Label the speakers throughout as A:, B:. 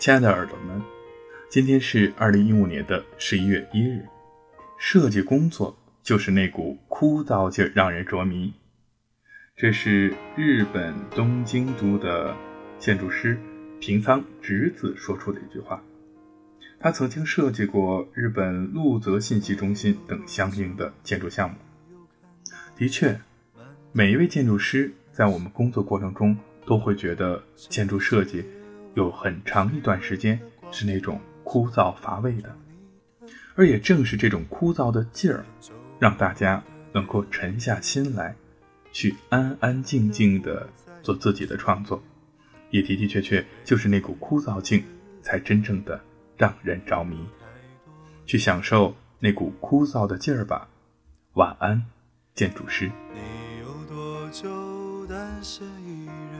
A: 亲爱的耳朵们，今天是二零一五年的十一月一日。设计工作就是那股枯燥劲，让人着迷。这是日本东京都的建筑师平仓直子说出的一句话。他曾经设计过日本鹿泽信息中心等相应的建筑项目。的确，每一位建筑师在我们工作过程中都会觉得建筑设计。有很长一段时间是那种枯燥乏味的，而也正是这种枯燥的劲儿，让大家能够沉下心来，去安安静静的做自己的创作，也的的确确就是那股枯燥劲，才真正的让人着迷，去享受那股枯燥的劲儿吧。晚安，建筑师。
B: 你有多久单身一人？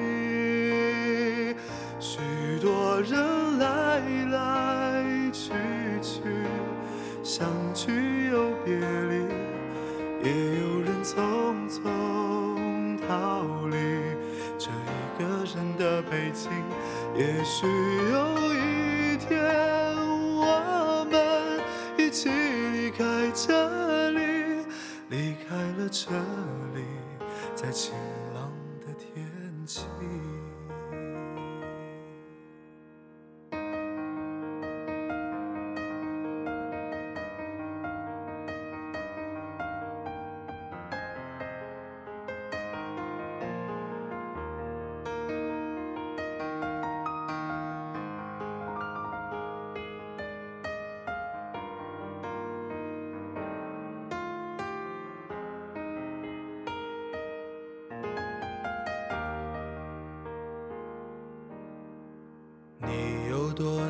B: 也有人匆匆逃离这一个人的北京。也许有一天，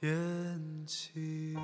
B: 天气。